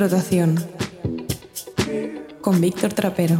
Rotación con Víctor Trapero.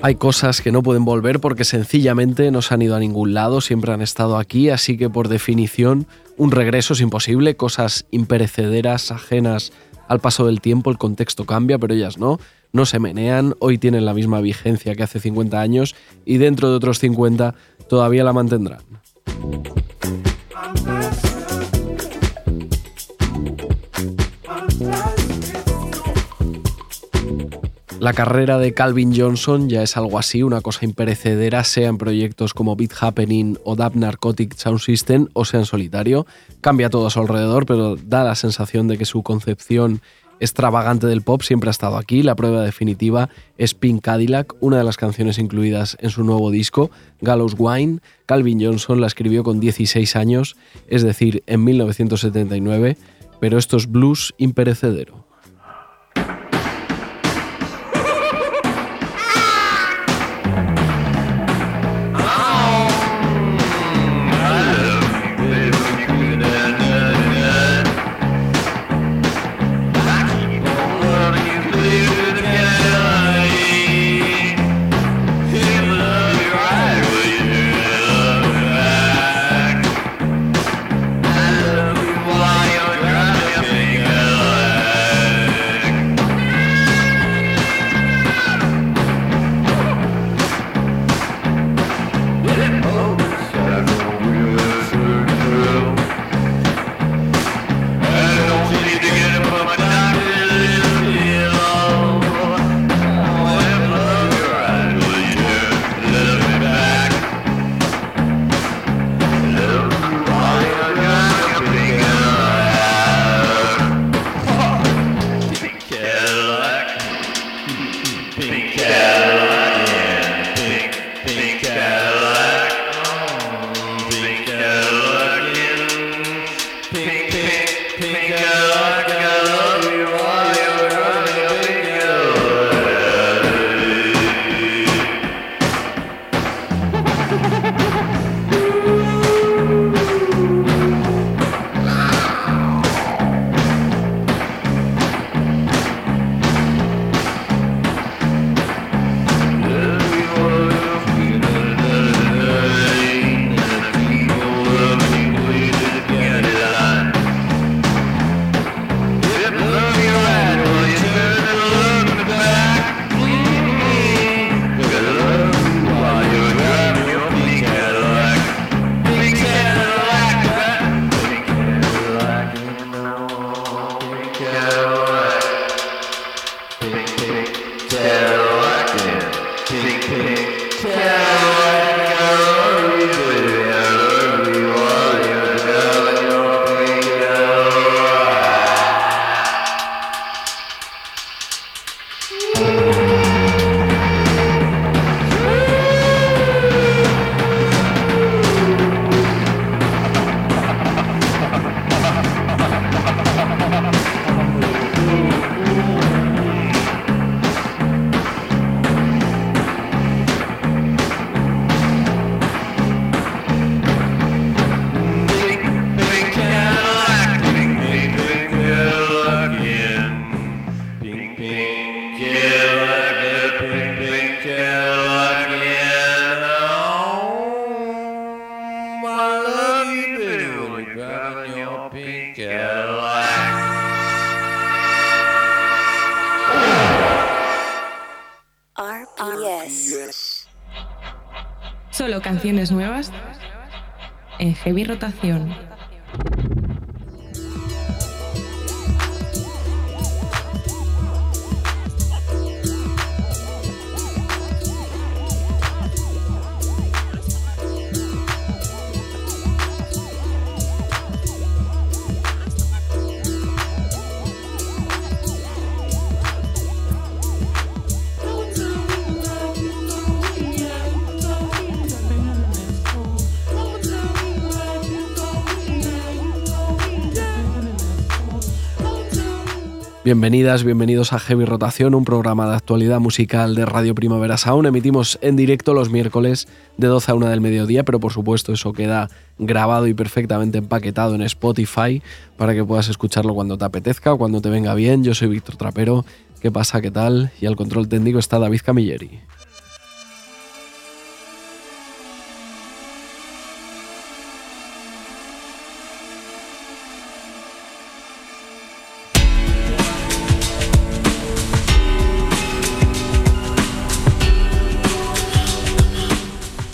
Hay cosas que no pueden volver porque sencillamente no se han ido a ningún lado, siempre han estado aquí, así que por definición un regreso es imposible, cosas imperecederas, ajenas al paso del tiempo el contexto cambia, pero ellas no, no se menean, hoy tienen la misma vigencia que hace 50 años y dentro de otros 50 todavía la mantendrán. La carrera de Calvin Johnson ya es algo así, una cosa imperecedera, sea en proyectos como Beat Happening o Dub Narcotic Sound System o sea en solitario. Cambia todo a su alrededor, pero da la sensación de que su concepción extravagante del pop siempre ha estado aquí. La prueba definitiva es Pink Cadillac, una de las canciones incluidas en su nuevo disco, Gallows Wine. Calvin Johnson la escribió con 16 años, es decir, en 1979, pero esto es blues imperecedero. Heavy rotación. Bienvenidas, bienvenidos a Heavy Rotación, un programa de actualidad musical de Radio Primavera Sound. Emitimos en directo los miércoles de 12 a 1 del mediodía, pero por supuesto eso queda grabado y perfectamente empaquetado en Spotify para que puedas escucharlo cuando te apetezca cuando te venga bien. Yo soy Víctor Trapero. ¿Qué pasa? ¿Qué tal? Y al control técnico está David Camilleri.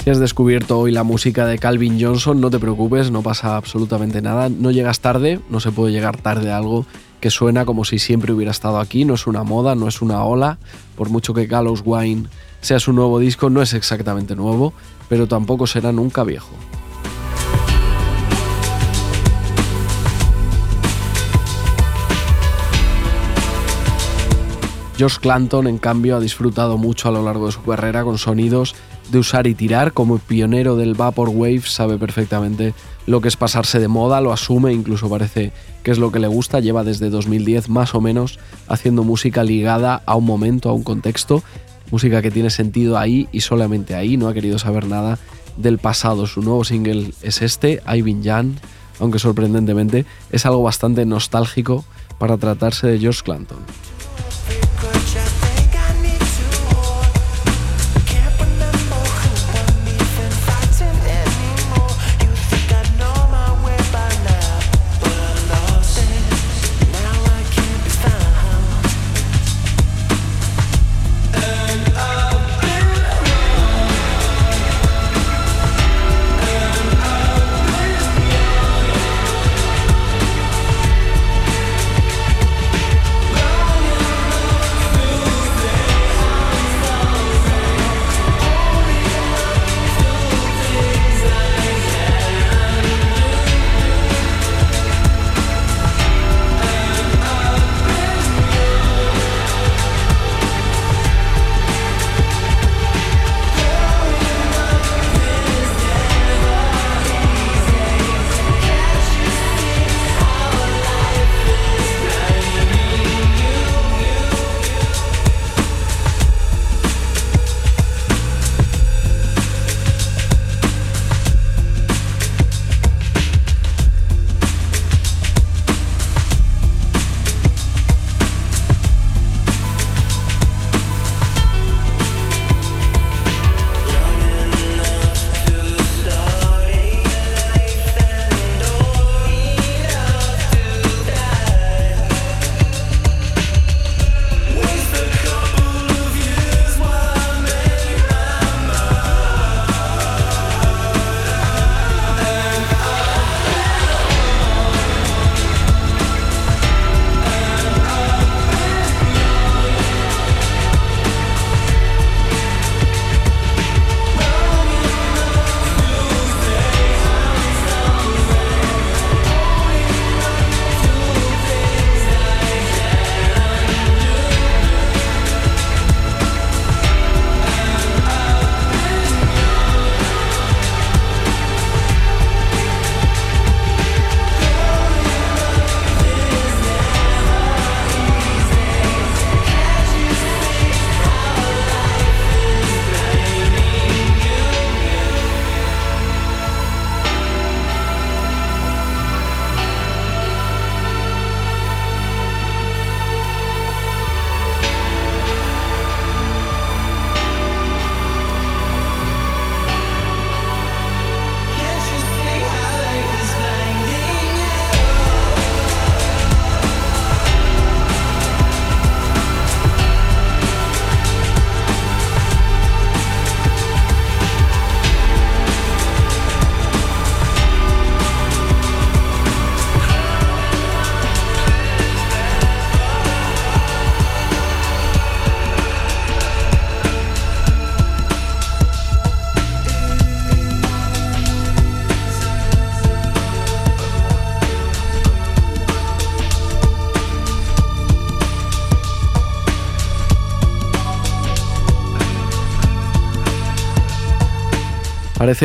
Si has descubierto hoy la música de Calvin Johnson, no te preocupes, no pasa absolutamente nada. No llegas tarde, no se puede llegar tarde a algo que suena como si siempre hubiera estado aquí. No es una moda, no es una ola. Por mucho que Gallows Wine sea su nuevo disco, no es exactamente nuevo, pero tampoco será nunca viejo. Josh Clanton, en cambio, ha disfrutado mucho a lo largo de su carrera con sonidos de usar y tirar. Como pionero del Vaporwave, sabe perfectamente lo que es pasarse de moda, lo asume, incluso parece que es lo que le gusta. Lleva desde 2010 más o menos haciendo música ligada a un momento, a un contexto. Música que tiene sentido ahí y solamente ahí. No ha querido saber nada del pasado. Su nuevo single es este, I've Jan, aunque sorprendentemente es algo bastante nostálgico para tratarse de George Clanton.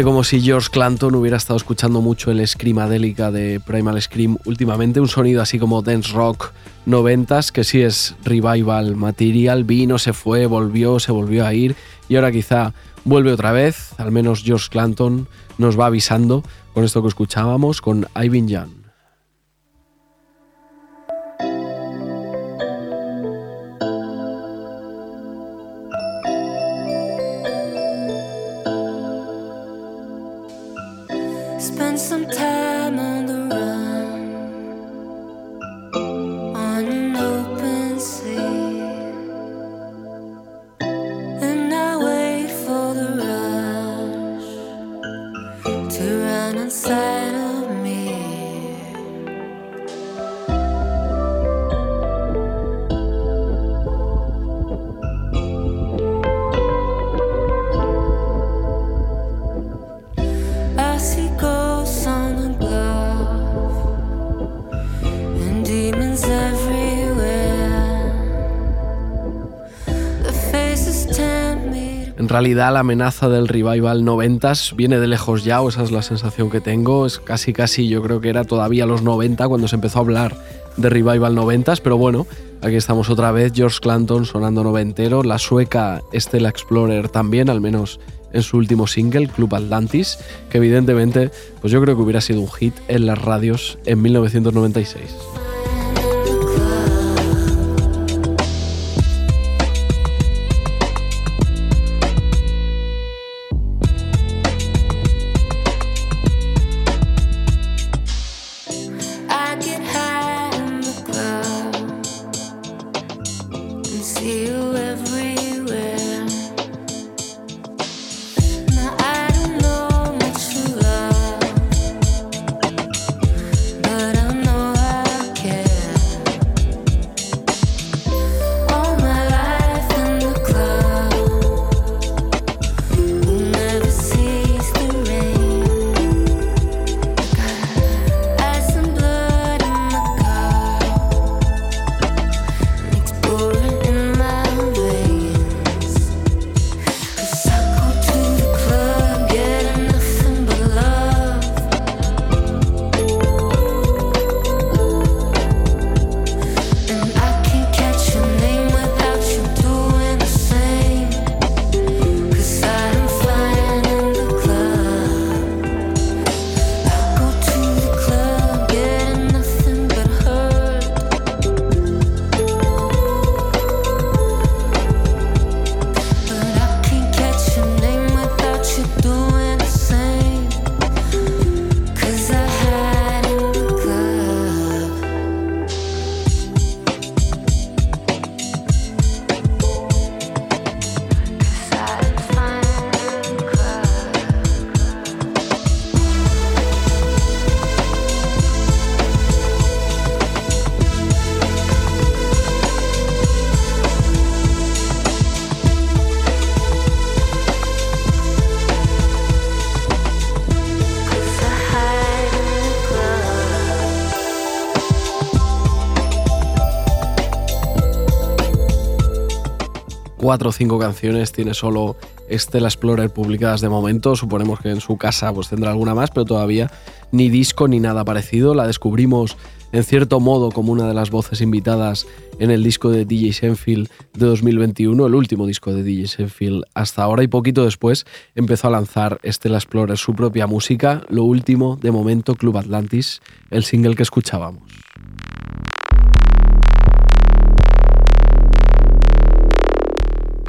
Como si George Clanton hubiera estado escuchando mucho el Screamadélica de Primal Scream últimamente, un sonido así como dance rock noventas, que sí es revival material, vino, se fue, volvió, se volvió a ir y ahora quizá vuelve otra vez, al menos George Clanton nos va avisando con esto que escuchábamos con Ivan Young. Realidad la amenaza del revival 90 viene de lejos ya, o esa es la sensación que tengo. Es casi, casi, yo creo que era todavía los 90 cuando se empezó a hablar de revival 90 pero bueno, aquí estamos otra vez. George Clanton sonando noventero, la sueca Stella Explorer también, al menos en su último single, Club Atlantis, que evidentemente, pues yo creo que hubiera sido un hit en las radios en 1996. Cuatro o cinco canciones tiene solo Stella Explorer publicadas de momento. Suponemos que en su casa pues tendrá alguna más, pero todavía ni disco ni nada parecido. La descubrimos en cierto modo como una de las voces invitadas en el disco de DJ Senfield de 2021, el último disco de DJ Senfield hasta ahora y poquito después empezó a lanzar Stella Explorer su propia música, lo último de momento Club Atlantis, el single que escuchábamos.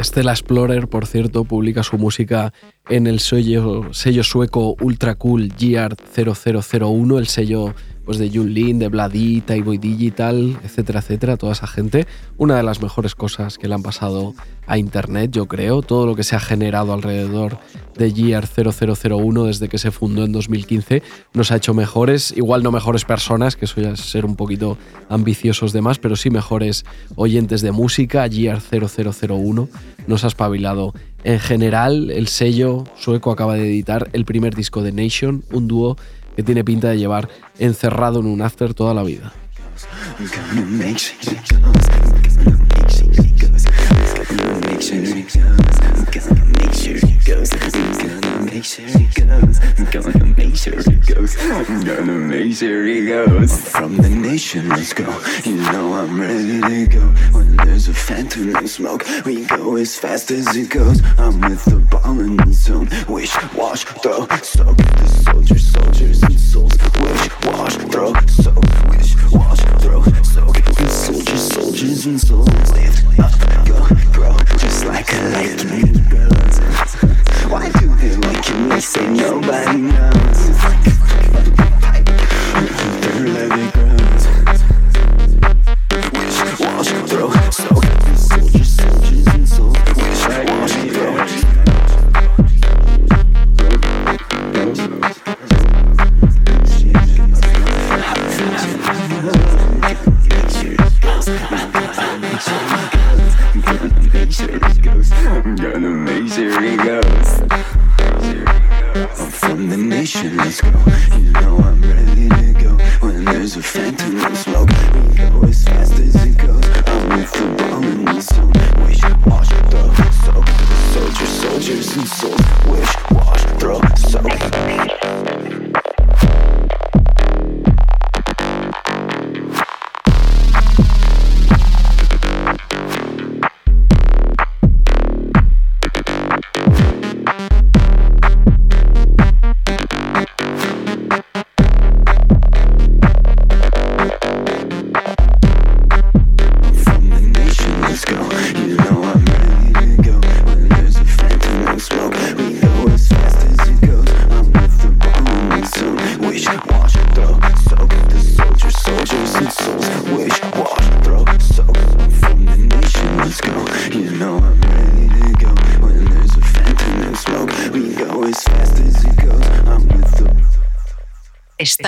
Stella Explorer, por cierto, publica su música en el sello, sello sueco Ultra Cool GR 0001, el sello pues de Jun Lin, de Vladi, Taiboy Digital, etcétera, etcétera, toda esa gente. Una de las mejores cosas que le han pasado a Internet, yo creo, todo lo que se ha generado alrededor de GR 0001 desde que se fundó en 2015 nos ha hecho mejores, igual no mejores personas, que eso ya ser un poquito ambiciosos de más, pero sí mejores oyentes de música. GR 0001 nos ha espabilado. En general, el sello sueco acaba de editar el primer disco de Nation, un dúo que tiene pinta de llevar encerrado en un after toda la vida. Gonna make sure it goes. I'm gonna make sure it goes. I'm gonna make sure it goes. I'm gonna make sure it goes. From the nation, let's go. You know I'm ready to go. When there's a phantom and smoke, we go as fast as it goes. I'm with the ball in the zone. Wish, wash, throw, soak. The soldiers, soldiers, and souls. Wish, wash, throw, soak. Wish, wash, throw, soak. The soldiers, soldiers, and souls. Lift up, go, grow like a lightning bolt. Why do they look me? Say nobody knows. Dirty girls. Wash, wash, throw, So.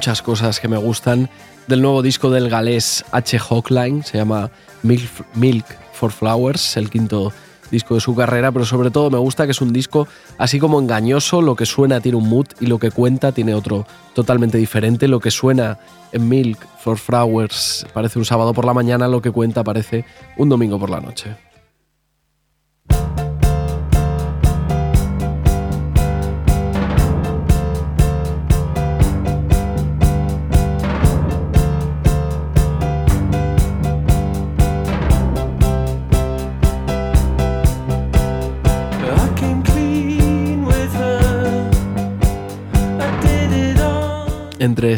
Muchas cosas que me gustan del nuevo disco del galés H. Hawkline, se llama Milk, for Flowers, el quinto disco de su carrera, pero sobre todo me gusta que es un disco así como engañoso, lo que suena tiene un mood y lo que cuenta tiene otro totalmente diferente, lo que suena en Milk for Flowers parece un sábado por la mañana, lo que cuenta parece un domingo por la noche.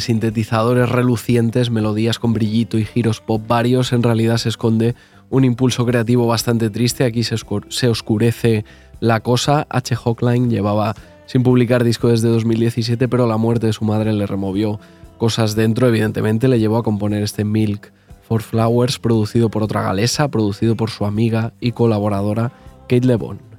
Sintetizadores relucientes, melodías con brillito y giros pop varios, en realidad se esconde un impulso creativo bastante triste. Aquí se, oscur- se oscurece la cosa. H. Hawkline llevaba sin publicar disco desde 2017, pero la muerte de su madre le removió cosas dentro. Evidentemente, le llevó a componer este Milk for Flowers, producido por otra galesa, producido por su amiga y colaboradora Kate LeBon.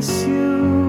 Miss you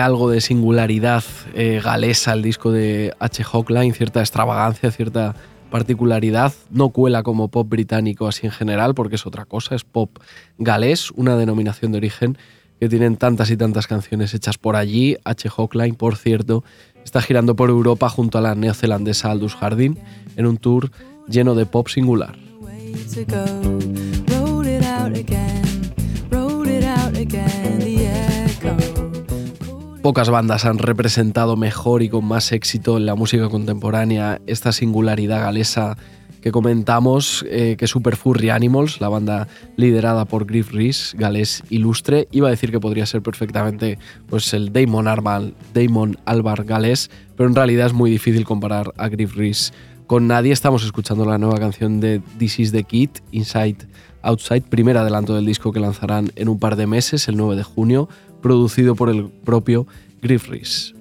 Algo de singularidad eh, galesa el disco de H. Hawkline, cierta extravagancia, cierta particularidad. No cuela como pop británico así en general, porque es otra cosa, es pop galés, una denominación de origen que tienen tantas y tantas canciones hechas por allí. H. Hawkline, por cierto, está girando por Europa junto a la neozelandesa Aldous Harding en un tour lleno de pop singular. Pocas bandas han representado mejor y con más éxito en la música contemporánea esta singularidad galesa que comentamos, eh, que Super Furry Animals, la banda liderada por Griff Rhys, galés ilustre, iba a decir que podría ser perfectamente pues, el Damon, Armal, Damon Albar galés, pero en realidad es muy difícil comparar a Griff Rhys con nadie. Estamos escuchando la nueva canción de This is the Kid, Inside Outside, primer adelanto del disco que lanzarán en un par de meses, el 9 de junio, producido por el propio Griff Rhys.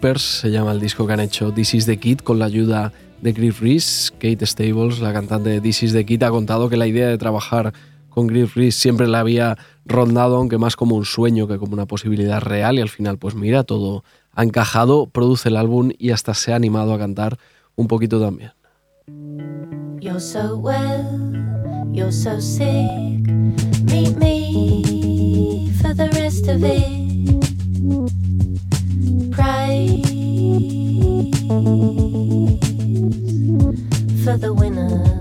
Se llama el disco que han hecho This is the Kid con la ayuda de Griff Rhys. Kate Stables, la cantante de This is the Kid, ha contado que la idea de trabajar con Griff Rhys siempre la había rondado, aunque más como un sueño que como una posibilidad real. Y al final, pues mira, todo ha encajado, produce el álbum y hasta se ha animado a cantar un poquito también. Prize for the winner.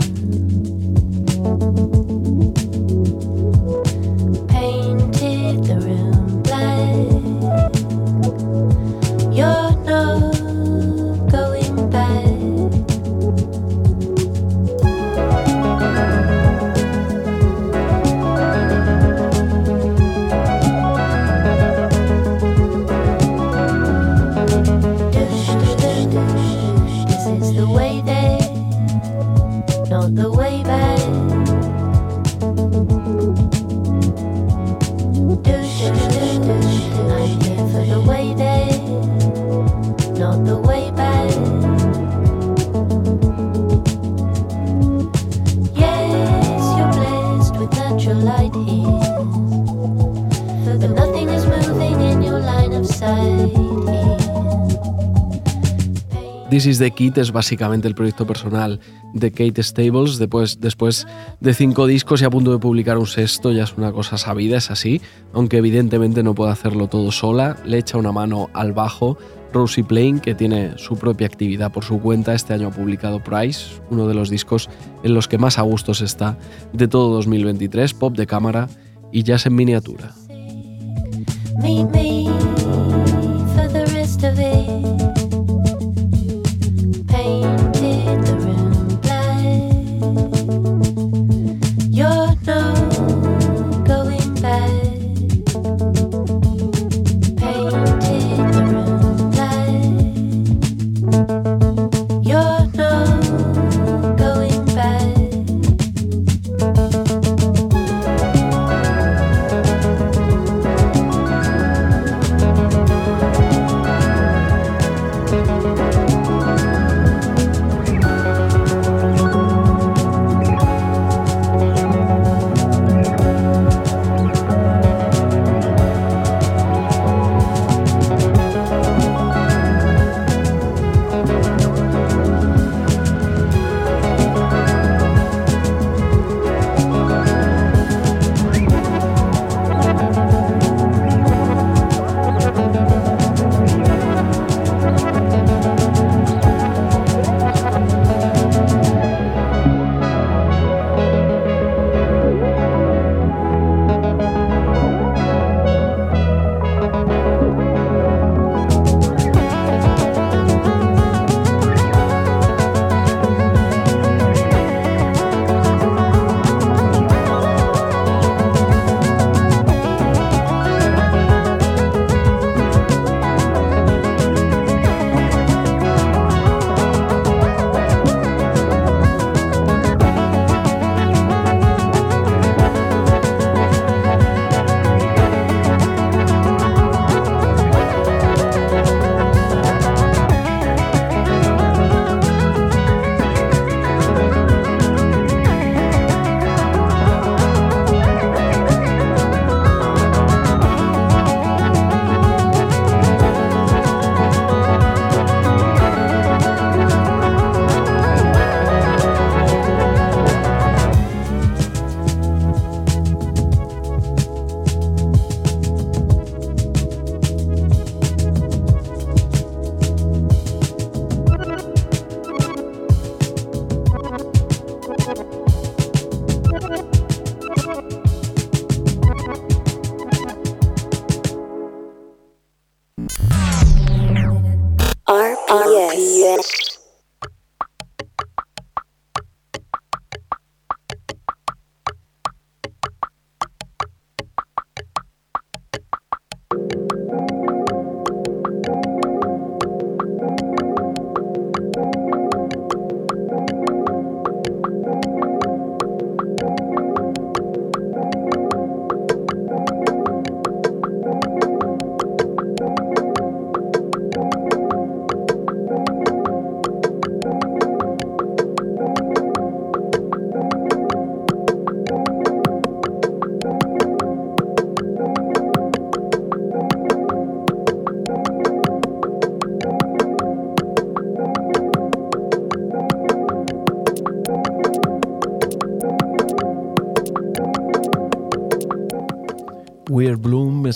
not the way back. I'm here for the way not the way back. light here. But nothing is moving in your line of sight. This is the Kid es básicamente el proyecto personal de Kate Stables. Después, después de cinco discos y a punto de publicar un sexto, ya es una cosa sabida, es así. Aunque evidentemente no puede hacerlo todo sola, le echa una mano al bajo. Rosie Plain, que tiene su propia actividad por su cuenta, este año ha publicado Price, uno de los discos en los que más a gustos está de todo 2023, pop de cámara y jazz en miniatura.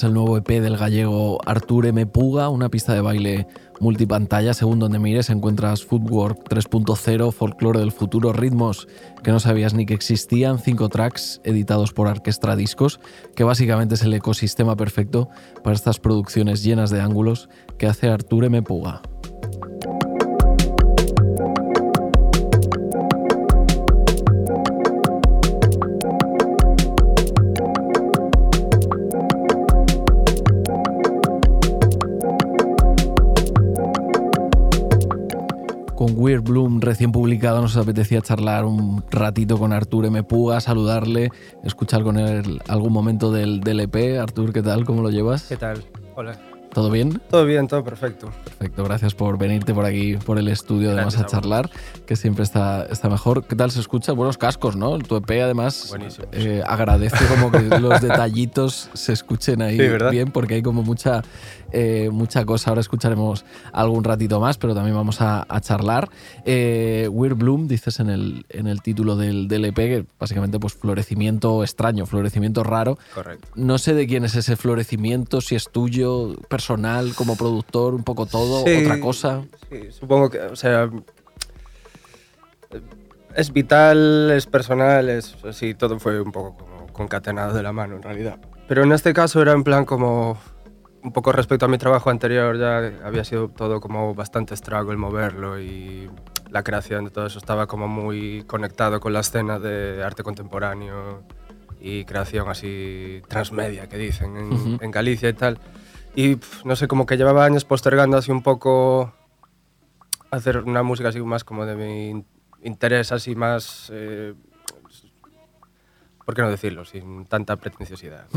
Es el nuevo EP del gallego Artur M. Puga, una pista de baile multipantalla. Según donde mires, encuentras Footwork 3.0, folclore del futuro, ritmos que no sabías ni que existían, cinco tracks editados por Orquestra Discos, que básicamente es el ecosistema perfecto para estas producciones llenas de ángulos que hace Artur M. Puga. Bloom recién publicado nos apetecía charlar un ratito con Artur M. Puga, saludarle, escuchar con él algún momento del, del EP. Artur, ¿qué tal? ¿Cómo lo llevas? ¿Qué tal? Hola. ¿Todo bien? Todo bien, todo perfecto. Perfecto, gracias por venirte por aquí, por el estudio, además a charlar, que siempre está, está mejor. ¿Qué tal se escucha? Buenos cascos, ¿no? Tu EP, además, eh, agradece como que los detallitos se escuchen ahí bien, porque hay como mucha, eh, mucha cosa. Ahora escucharemos algún ratito más, pero también vamos a, a charlar. Eh, Weird Bloom, dices en el, en el título del, del EP, que básicamente pues florecimiento extraño, florecimiento raro. Correcto. No sé de quién es ese florecimiento, si es tuyo, personal, como productor, un poco todo, Sí. otra cosa. Sí, supongo que, o sea, es vital, es personal, es sí, todo fue un poco como concatenado de la mano en realidad. Pero en este caso era en plan como un poco respecto a mi trabajo anterior, ya había sido todo como bastante struggle moverlo y la creación de todo eso estaba como muy conectado con la escena de arte contemporáneo y creación así transmedia que dicen en, Ujú. en Galicia y tal. Y no sé, como que llevaba años postergando así un poco hacer una música así más como de mi in- interés, así más... eh, ¿Por qué no decirlo? Sin tanta pretenciosidad.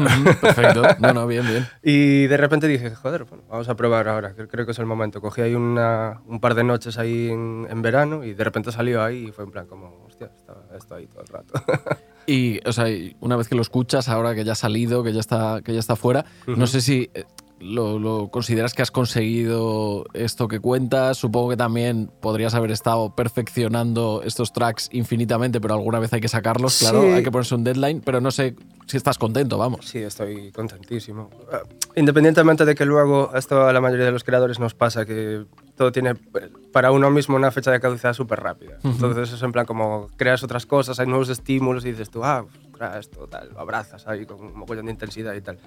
Perfecto. No, no, bien, bien. Y de repente dije, joder, bueno, vamos a probar ahora, creo que es el momento. Cogí ahí una, un par de noches ahí en, en verano y de repente salió ahí y fue en plan como, hostia, estaba esto ahí todo el rato. Y, o sea, una vez que lo escuchas, ahora que ya ha salido, que ya está, que ya está fuera, no sé si eh, lo, lo consideras que has conseguido esto que cuentas. Supongo que también podrías haber estado perfeccionando estos tracks infinitamente, pero alguna vez hay que sacarlos, claro, Sí. hay que ponerse un deadline, pero no sé si estás contento, vamos. Sí, estoy contentísimo. Ah, Independientemente de que luego esto a la mayoría de los creadores nos pasa, que todo tiene eh, para uno mismo una fecha de caducidad súper rápida. Entonces es en plan como creas otras cosas, hay nuevos estímulos y dices tú, ah, esto tal, lo abrazas ahí con un mogollón de intensidad y tal.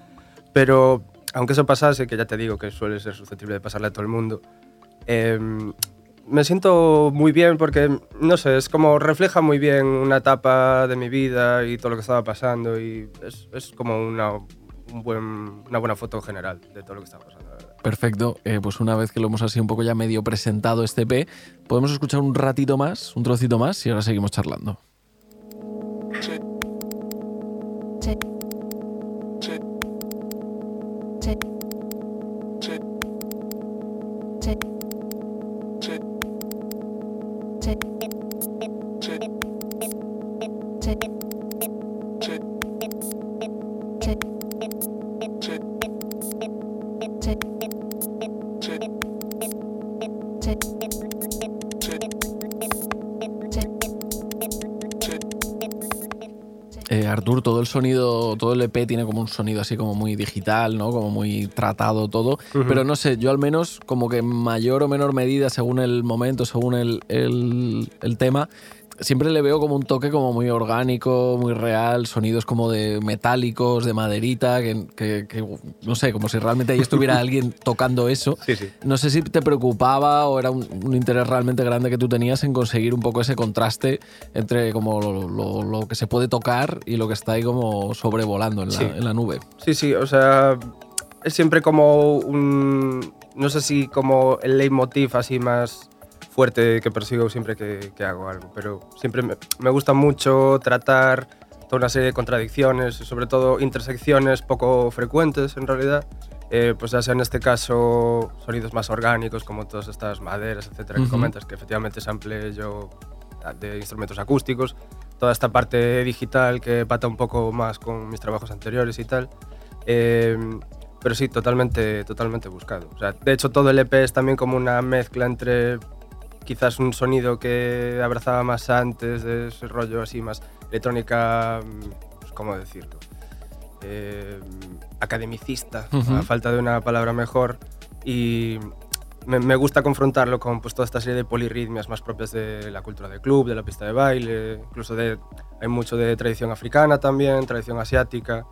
Pero aunque eso pasase, que ya te digo que suele ser susceptible de pasarle a todo el mundo, em, me siento muy bien porque, no sé, es como refleja muy bien una etapa de mi vida y todo lo que estaba pasando y es, como una, una buena foto general de todo lo que estaba pasando. Perfecto, Eh, pues una vez que lo hemos así un poco ya medio presentado este P, podemos escuchar un ratito más, un trocito más y ahora seguimos charlando. Sonido, todo el EP tiene como un sonido así como muy digital, ¿no? Como muy tratado todo. Pero no sé, yo al menos como que en mayor o menor medida, según el momento, según el, el- el tema, siempre le veo como un toque como muy orgánico, muy real, sonidos como de metálicos, de maderita, que, que- que, no sé, como si realmente ahí estuviera alguien tocando eso. Sí, sí. No sé si te preocupaba o era un, un interés realmente grande que tú tenías en conseguir un poco ese contraste entre como lo, lo- lo que se puede tocar y lo que está ahí como sobrevolando en la, Sí. en la nube. Sí, sí, o sea, es siempre como un, no sé si como el leitmotiv así más fuerte que persigo siempre que, que hago algo, pero siempre me, me gusta mucho tratar toda una serie de contradicciones, sobre todo intersecciones poco frecuentes en realidad, eh, pues ya sea en este caso sonidos más orgánicos como todas estas maderas, etcétera, que Ujú. comentas, que efectivamente sample yo de instrumentos acústicos, toda esta parte digital que pata un poco más con mis trabajos anteriores y tal. Eh, pero sí, totalmente, totalmente buscado. O sea, de hecho, todo el EP es también como una mezcla entre quizás un sonido que abrazaba más antes, de ese rollo así más electrónica, pues, ¿cómo decirlo? Eh, academicista, a falta de una palabra mejor. Y me, me gusta confrontarlo con pues, toda esta serie de polirritmias más propias de la cultura del club, de la pista de baile, incluso de, hay mucho de tradición africana también, tradición asiática.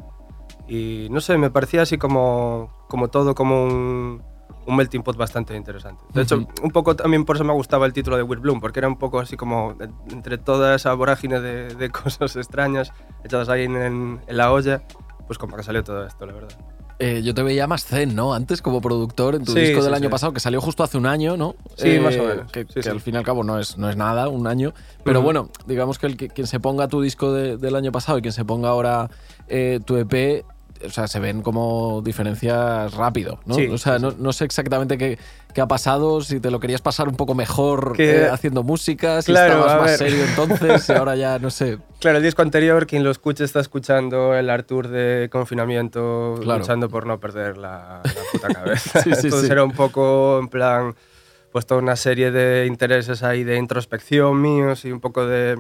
Y no sé, me parecía así como, como todo, como un, un melting pot bastante interesante. De hecho, Ujú. un poco también por eso me gustaba el título de Weird Bloom, porque era un poco así como de- entre toda esa vorágine de, de cosas extrañas echadas ahí en, en- la olla, pues como que salió todo esto, la verdad. Eh, yo te veía más zen, ¿no? Antes como productor en tu Sí, disco sí, del año sí. pasado, que salió justo hace un año, ¿no? Eh, Sí, más o menos. Que, Sí, que sí. al fin y al cabo no es, no es nada, un año. Pero Ujú. bueno, digamos que el que- quien se ponga tu disco de- del año pasado y quien se ponga ahora eh, tu EP, o sea, se ven como diferencias rápido, ¿no? Sí, o sea, no, no sé exactamente qué, qué ha pasado, si te lo querías pasar un poco mejor Que- eh, haciendo música, si Claro, estabas más ver. serio entonces y ahora ya, no sé. Claro, el disco anterior, quien lo escuche está escuchando el Artur de confinamiento, Claro. luchando por no perder la, la puta cabeza. Sí, sí, Entonces era un poco, en plan, pues toda una serie de intereses ahí de introspección míos y un poco de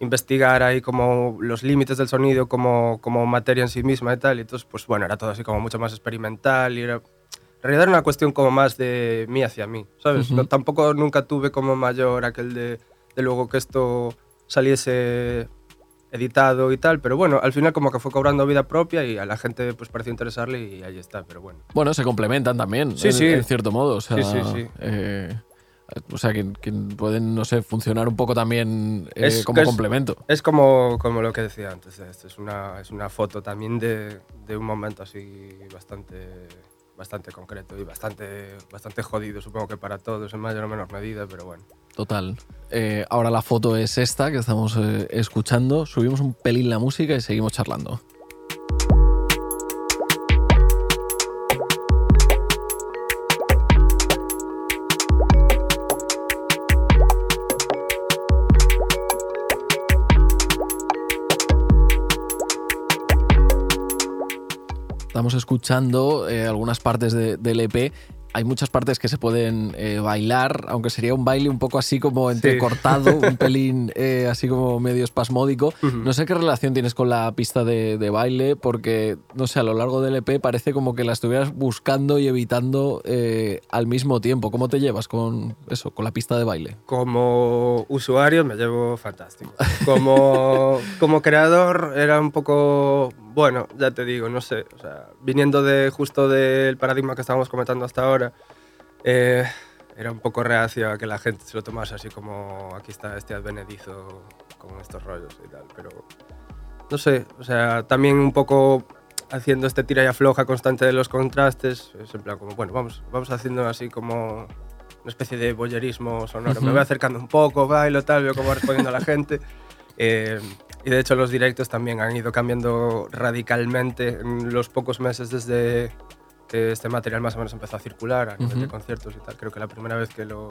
investigar ahí como los límites del sonido como, como materia en sí misma y tal. Y entonces, pues bueno, era todo así como mucho más experimental y era... En realidad era una cuestión como más de mí hacia mí, ¿sabes? No, tampoco nunca tuve como mayor aquel de, de luego que esto saliese editado y tal, pero bueno, al final como que fue cobrando vida propia y a la gente pues pareció interesarle y ahí está, pero bueno. Bueno, se complementan también, Sí, en, sí. en cierto modo. O sea, Sí, sí, sí. eh, o sea, que, que pueden, no sé, funcionar un poco también eh, Es como es- complemento. Es como, como lo que decía antes, de esto, es una, es una foto también de, de un momento así bastante, bastante concreto y bastante, bastante jodido, supongo que para todos en mayor o menor medida, pero bueno. Total. Eh, ahora la foto es esta que estamos eh, escuchando. Subimos un pelín la música y seguimos charlando. Estamos escuchando eh, algunas partes de- del EP. Hay muchas partes que se pueden eh, bailar, aunque sería un baile un poco así como entrecortado, un pelín eh, así como medio espasmódico. No sé qué relación tienes con la pista de, de baile, porque, no sé, a lo largo del EP parece como que la estuvieras buscando y evitando eh, al mismo tiempo. ¿Cómo te llevas con eso, con la pista de baile? Como usuario me llevo fantástico. Como, como creador era un poco, bueno, ya te digo, no sé, o sea, viniendo de justo del paradigma que estábamos comentando hasta ahora, eh, era un poco reacio a que la gente se lo tomase así como aquí está este advenedizo con estos rollos y tal, pero no sé, o sea, también un poco haciendo este tira y afloja constante de los contrastes, es en plan como, bueno, vamos, vamos haciendo así como una especie de boyerismo sonoro. Me Ujú. voy acercando un poco, bailo, tal, veo cómo va respondiendo la gente. Eh, y de hecho los directos también han ido cambiando radicalmente en los pocos meses desde que este material más o menos empezó a circular a nivel de Ujú. conciertos y tal. Creo que la primera vez que lo,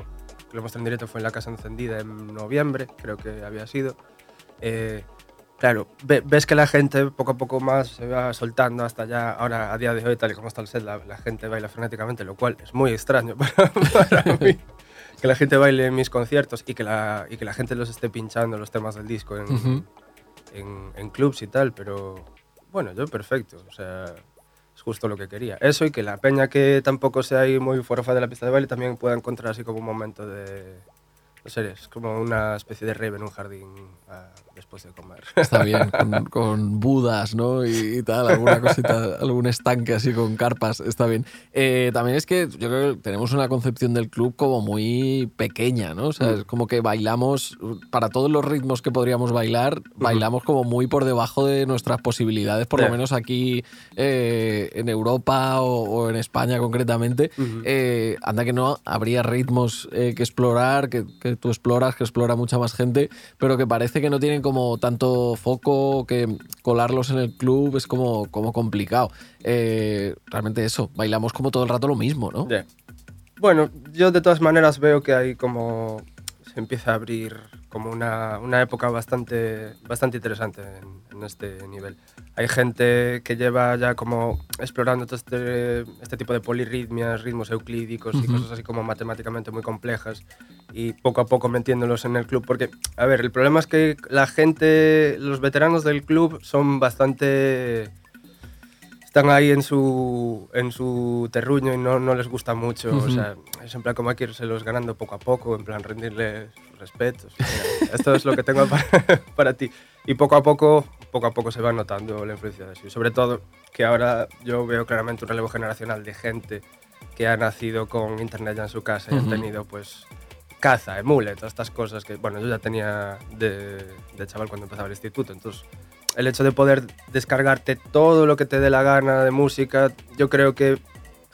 que lo mostré en directo fue en la Casa Encendida en noviembre, creo que había sido. Eh, claro, ve- ves que la gente poco a poco más se va soltando hasta ya, ahora a día de hoy, tal y como está el set, la, la gente baila frenéticamente, lo cual es muy extraño para, para mí. Que la gente baile en mis conciertos y que, la, y que la gente los esté pinchando los temas del disco en, Ujú. En, en clubs y tal, pero bueno, yo perfecto, o sea, es justo lo que quería. Eso y que la peña que tampoco sea ahí muy forfa de la pista de baile también pueda encontrar así como un momento de... No sé, es como una especie de rave en un jardín después de comer. Está bien, con, con budas, ¿no? Y, y tal, alguna cosita, algún estanque así con carpas, está bien. Eh, también es que yo creo que tenemos una concepción del club como muy pequeña, ¿no? O sea, es como que bailamos, para todos los ritmos que podríamos bailar, bailamos como muy por debajo de nuestras posibilidades, por lo menos aquí eh, en Europa o, o en España concretamente. Ujú. Eh, anda que no, habría ritmos eh, que explorar, que, que tú exploras, que explora mucha más gente, pero que parece que no tienen como tanto foco, que colarlos en el club es como, como complicado. Eh, realmente eso, bailamos como todo el rato lo mismo, ¿no? Bueno, yo de todas maneras veo que hay como se empieza a abrir como una, una época bastante, bastante interesante en este nivel. Hay gente que lleva ya como explorando todo este, este tipo de polirritmias, ritmos euclídicos y Ujú. cosas así como matemáticamente muy complejas y poco a poco metiéndolos en el club porque, a ver, el problema es que la gente, los veteranos del club son bastante están ahí en su, en su terruño y no, no les gusta mucho. O Ujú. sea, es en plan como hay que irselos ganando poco a poco, en plan rendirles respetos. Mira, esto es lo que tengo para, para ti. Y poco a poco, poco a poco se va notando la influencia de eso. Y sobre todo que ahora yo veo claramente un relevo generacional de gente que ha nacido con internet ya en su casa y han Ujú. tenido pues caza, emule, todas estas cosas que, bueno, yo ya tenía de, de chaval cuando empezaba el instituto, entonces el hecho de poder descargarte todo lo que te dé la gana de música, yo creo que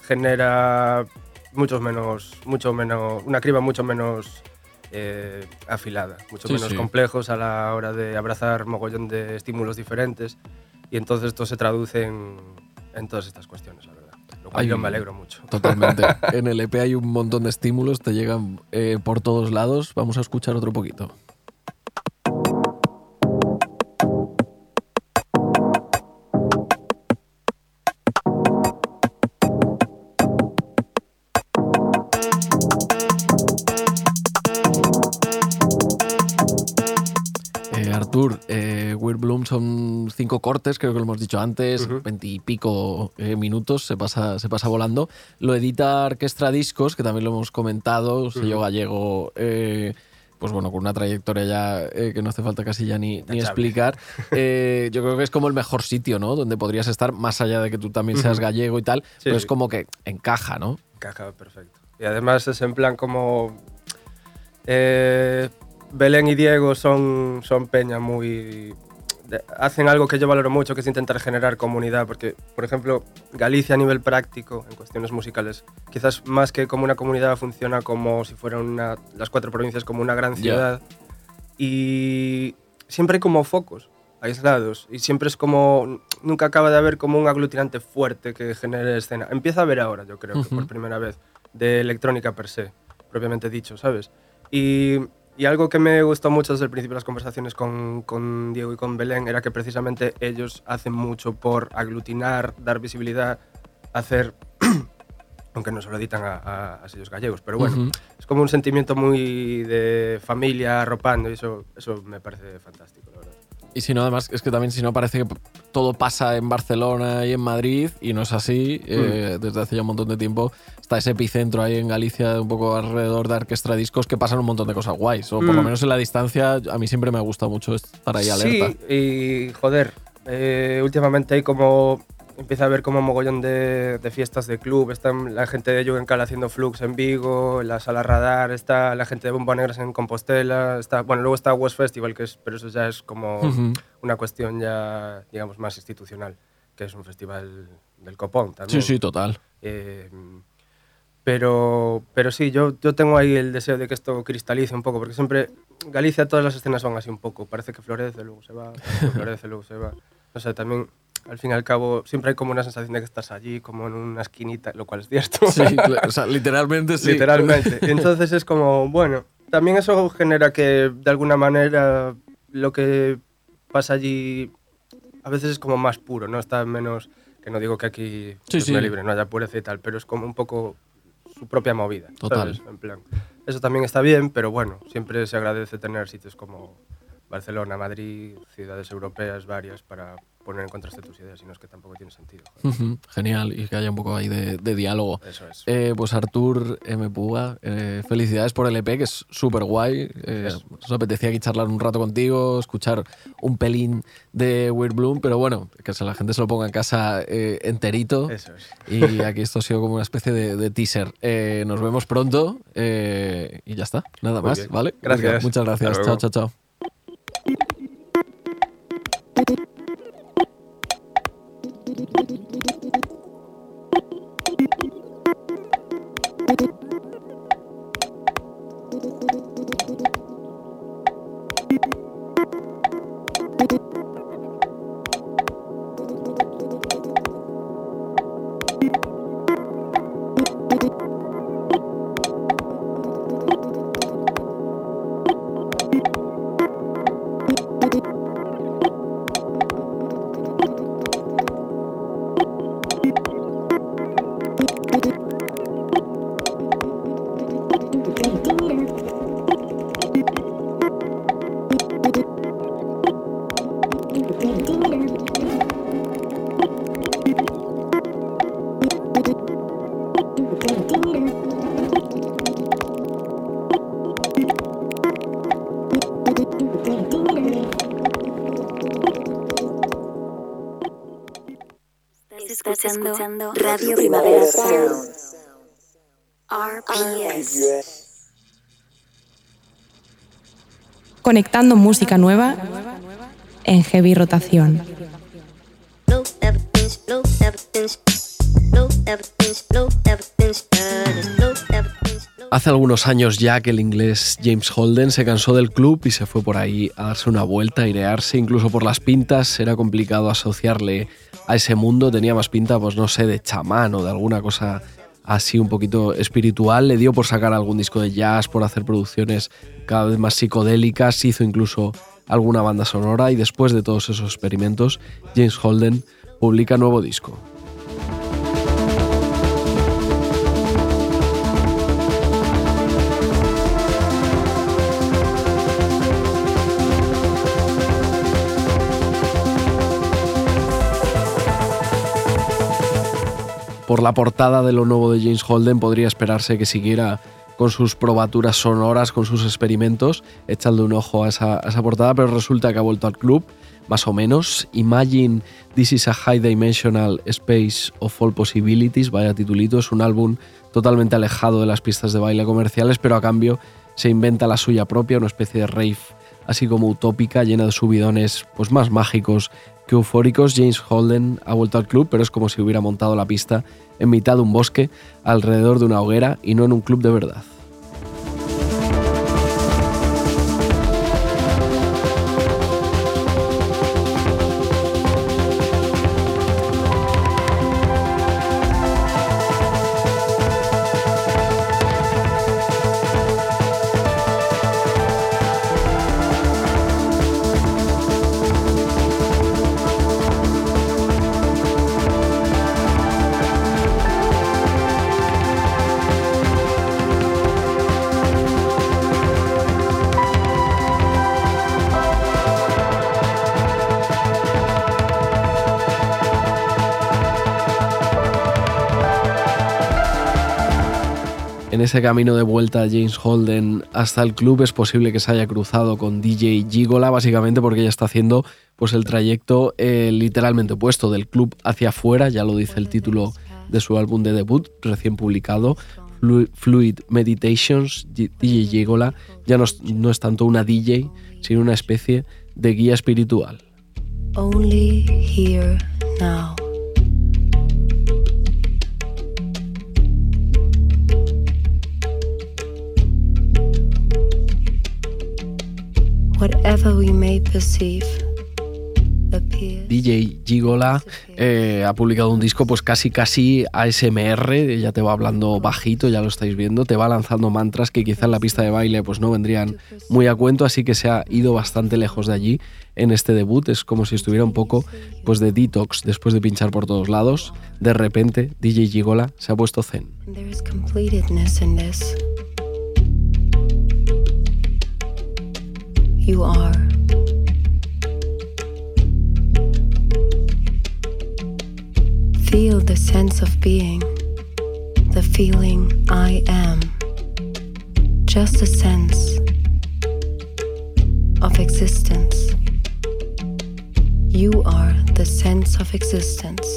genera mucho menos, mucho menos, una criba mucho menos eh, afilada, mucho Sí, menos sí. complejos a la hora de abrazar mogollón de estímulos diferentes. Y entonces esto se traduce en, en todas estas cuestiones, la verdad. Lo cual Hay yo un- me alegro mucho. Totalmente. en el EP hay un montón de estímulos, te llegan eh, por todos lados. Vamos a escuchar otro poquito. Artur, eh, Weird Bloom son cinco cortes, creo que lo hemos dicho antes, veintipico eh, minutos, se pasa, se pasa volando. Lo edita Orquestra Discos, que también lo hemos comentado, sello gallego, eh, pues bueno, con una trayectoria ya eh, que no hace falta casi ya ni, explicar. Eh, yo creo que es como el mejor sitio, ¿no? Donde podrías estar, más allá de que tú también seas gallego y tal, pero es como que encaja, ¿no? Encaja perfecto. Y además es en plan como... eh, Belén y Diego son, son peña muy... de- hacen algo que yo valoro mucho, que es intentar generar comunidad, porque, por ejemplo, Galicia a nivel práctico, en cuestiones musicales, quizás más que como una comunidad, funciona como si fueran una- las cuatro provincias como una gran Ya. ciudad. Y siempre hay como focos aislados, y siempre es como... Nunca acaba de haber como un aglutinante fuerte que genere escena. Empieza a haber ahora, yo creo, que Ujú. por primera vez, de electrónica per se, propiamente dicho, ¿sabes? Y, y algo que me gustó mucho desde el principio de las conversaciones con, con Diego y con Belén era que precisamente ellos hacen mucho por aglutinar, dar visibilidad, hacer, aunque no se lo editan a, a, a sellos gallegos, pero bueno, es como un sentimiento muy de familia arropando y eso, eso me parece fantástico. Y si no, además, es que también si no parece que todo pasa en Barcelona y en Madrid, y no es así. eh, desde hace ya un montón de tiempo está ese epicentro ahí en Galicia, un poco alrededor de Orquestra Discos, que pasan un montón de cosas guays. O por lo Mm. menos en la distancia, a mí siempre me ha gustado mucho estar ahí alerta. Sí, y joder, eh, últimamente hay como. Empieza a haber como mogollón de, de fiestas de club. Está la gente de Jugencal haciendo flux en Vigo, la sala Radar, está la gente de Bomba Negras en Compostela. Está, bueno, luego está West Festival, que es, pero eso ya es como una cuestión ya, digamos, más institucional, que es un festival del copón también. Sí, sí, total. Eh, pero, pero sí, yo, yo tengo ahí el deseo de que esto cristalice un poco, porque siempre Galicia todas las escenas son así un poco. Parece que florece, luego se va, florece, luego se va. No sé, también al fin y al cabo siempre hay como una sensación de que estás allí, como en una esquinita, lo cual es cierto. Sí, o sea, literalmente sí. Literalmente. Entonces es como, bueno, también eso genera que de alguna manera lo que pasa allí a veces es como más puro, ¿no? Está menos, que no digo que aquí Sí, es sí. libre, no haya pureza y tal, pero es como un poco su propia movida. Total. ¿sabes? En plan, eso también está bien, pero bueno, siempre se agradece tener sitios como Barcelona, Madrid, ciudades europeas varias para poner en contraste tus ideas y no es que tampoco tiene sentido. Genial, y que haya un poco ahí de, de diálogo. Eso es. Eh, pues Artur M. Púa, eh, felicidades por el EP, que es súper guay. Eh, nos apetecía aquí charlar un rato contigo, escuchar un pelín de Weird Bloom, pero bueno, que se- la gente se lo ponga en casa enterito. Eso es. Y aquí esto ha sido como una especie de, de teaser. Nos vemos pronto y ya está. Nada Muy más, bien. ¿vale? Gracias. Muchas gracias. Chao, chao, chao. RPS. Conectando música nueva en heavy rotación. Hace algunos años ya que el inglés James Holden se cansó del club y se fue por ahí a darse una vuelta, a airearse, incluso por las pintas. Era complicado asociarle a ese mundo, tenía más pinta, pues no sé, de chamán o de alguna cosa así un poquito espiritual. Le dio por sacar algún disco de jazz, por hacer producciones cada vez más psicodélicas, hizo incluso alguna banda sonora y después de todos esos experimentos, James Holden publica nuevo disco. Por la portada de lo nuevo de James Holden podría esperarse que siguiera con sus probaturas sonoras, con sus experimentos, echando un ojo a esa, portada, pero resulta que ha vuelto al club, más o menos. Imagine This is a High Dimensional Space of All Possibilities, vaya titulito, es un álbum totalmente alejado de las pistas de baile comerciales, pero a cambio se inventa la suya propia, una especie de rave así como utópica, llena de subidones pues más mágicos eufóricos. James Holden ha vuelto al club, pero es como si hubiera montado la pista en mitad de un bosque, alrededor de una hoguera y no en un club de verdad. En ese camino de vuelta James Holden hasta el club es posible que se haya cruzado con DJ Gigola, básicamente porque ella está haciendo pues, el trayecto eh, literalmente opuesto del club hacia afuera, ya lo dice el título de su álbum de debut recién publicado, Flu- Fluid Meditations, DJ Gigola, ya no es, no es tanto una DJ, sino una especie de guía espiritual. Only here now. Whatever we may perceive. DJ Gigola eh, ha publicado un disco pues casi casi ASMR, ya te va hablando bajito, ya lo estáis viendo, te va lanzando mantras que quizá en la pista de baile pues no vendrían muy a cuento, así que se ha ido bastante lejos de allí en este debut, es como si estuviera un poco pues de detox después de pinchar por todos lados, de repente DJ Gigola se ha puesto zen. You are. Feel the sense of being, the feeling I am. Just a sense of existence. You are the sense of existence,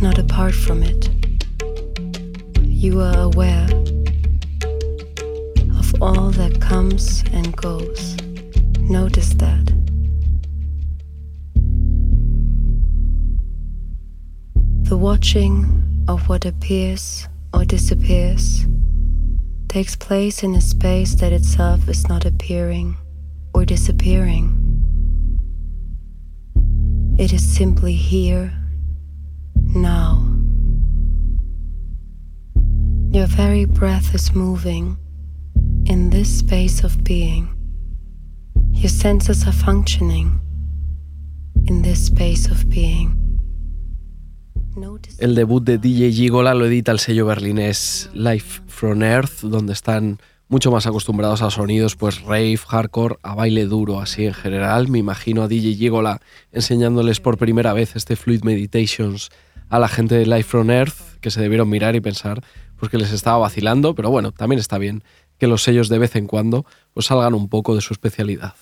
not apart from it. You are aware of all that comes and goes. Notice that. The watching of what appears or disappears takes place in a space that itself is not appearing or disappearing. It is simply here, now. Your very breath is moving in this space of being. Your senses are functioning in this space of being. El debut de DJ Gigola lo edita el sello berlinés Life from Earth, donde están mucho más acostumbrados a sonidos pues rave, hardcore, a baile duro, así en general. Me imagino a DJ Gigola enseñándoles por primera vez este Fluid Meditations a la gente de Life from Earth, que se debieron mirar y pensar pues que les estaba vacilando, pero bueno, también está bien que los sellos de vez en cuando pues salgan un poco de su especialidad.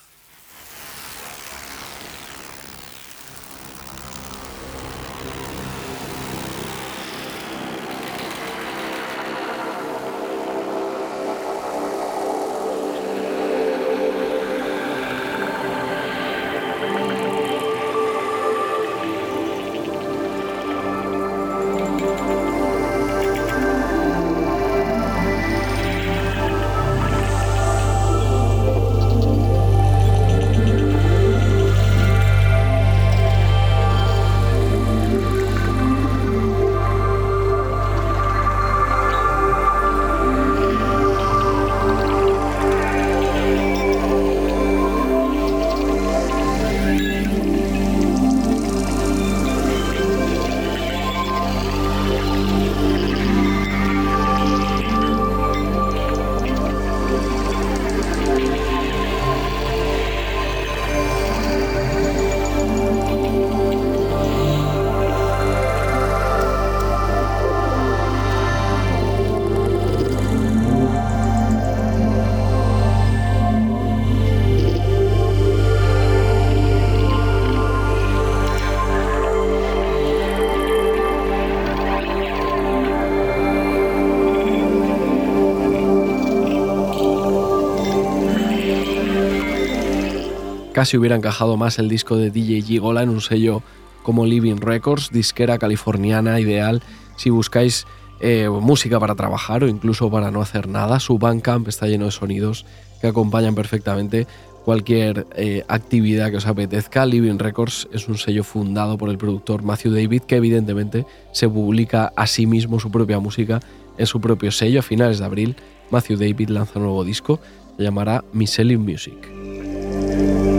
Casi hubiera encajado más el disco de DJ Gigola en un sello como Living Records, disquera californiana ideal si buscáis eh, música para trabajar o incluso para no hacer nada. Su Bandcamp está lleno de sonidos que acompañan perfectamente cualquier eh, actividad que os apetezca. Living Records es un sello fundado por el productor Matthew David que evidentemente se publica a sí mismo su propia música en su propio sello. A finales de abril, Matthew David lanza un nuevo disco, se llamará Miscellaneous Music.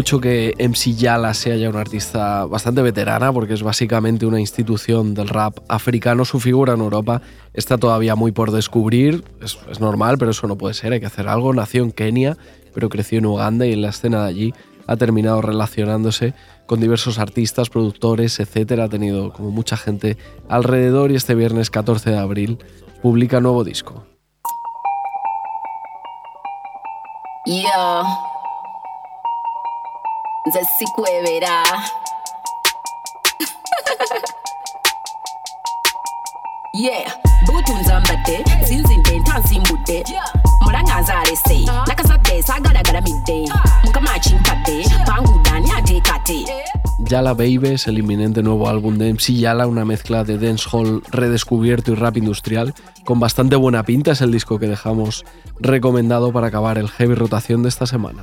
Mucho que MC Yala sea ya una artista bastante veterana, porque es básicamente una institución del rap africano, su figura en Europa está todavía muy por descubrir. Es, normal, pero eso no puede ser, hay que hacer algo. Nació en Kenia, pero creció en Uganda y en la escena de allí ha terminado relacionándose con diversos artistas, productores, etcétera. Ha tenido como mucha gente alrededor y este viernes 14 de abril publica nuevo disco. Yo nze sikwebera yeah Yala Baby es el inminente nuevo álbum de MC Yala, una mezcla de dancehall redescubierto y rap industrial. Con bastante buena pinta es el disco que dejamos recomendado para acabar el heavy rotación de esta semana.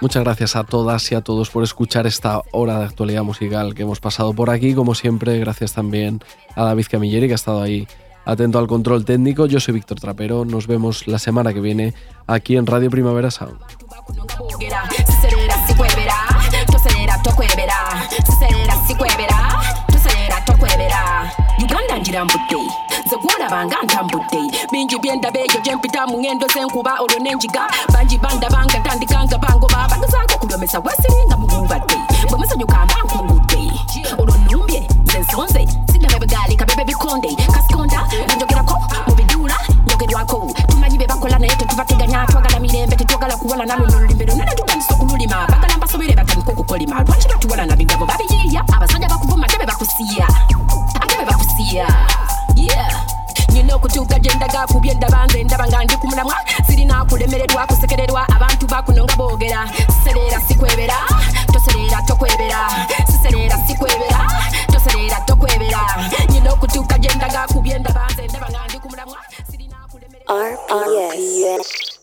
Muchas gracias a todas y a todos por escuchar esta hora de actualidad musical que hemos pasado por aquí. Como siempre, gracias también a David Camilleri que ha estado ahí atento al control técnico. Yo soy Víctor Trapero. Nos vemos la semana que viene aquí en Radio Primavera Sound. Uganda ngirambudde nze gwolabanga ntambudde bingi byendaba eyo gye mpita mu ngendo z'enkuba olwo n'enjiga bangi bandabanga ntandikanga bangoba bagezaako kulomesa bwesiringa mububadde bwe musanyuka mba nkungudde olwo nnumbye nze nsonze siddabe begalika bebe bikonde kasikonda banjogerako mu biduula njogerwako tumanyi be bakola naye tetubateganya twagala mirembe tetwagala kuwala nalwo nolulimi lwonna netutandisa okululima bagala mbasobere batandika okukolima lwaki batuwala na bigabo babiyiiya abasajja bakuvuma ate be bakusiya yeah ndaga kubye ndaba nze ndaba nga ndi ku mulamwa sirina kulemererwa kusekererwa abantu bakuno boogera. Siserera sikwebera toserera tokwebera. Siserera sikwebera toserera tokwebera. Nyina okutuuka gye ndaga kubye ndaba nze ndaba nga ndi ku mulamwa kulemererwa RPS.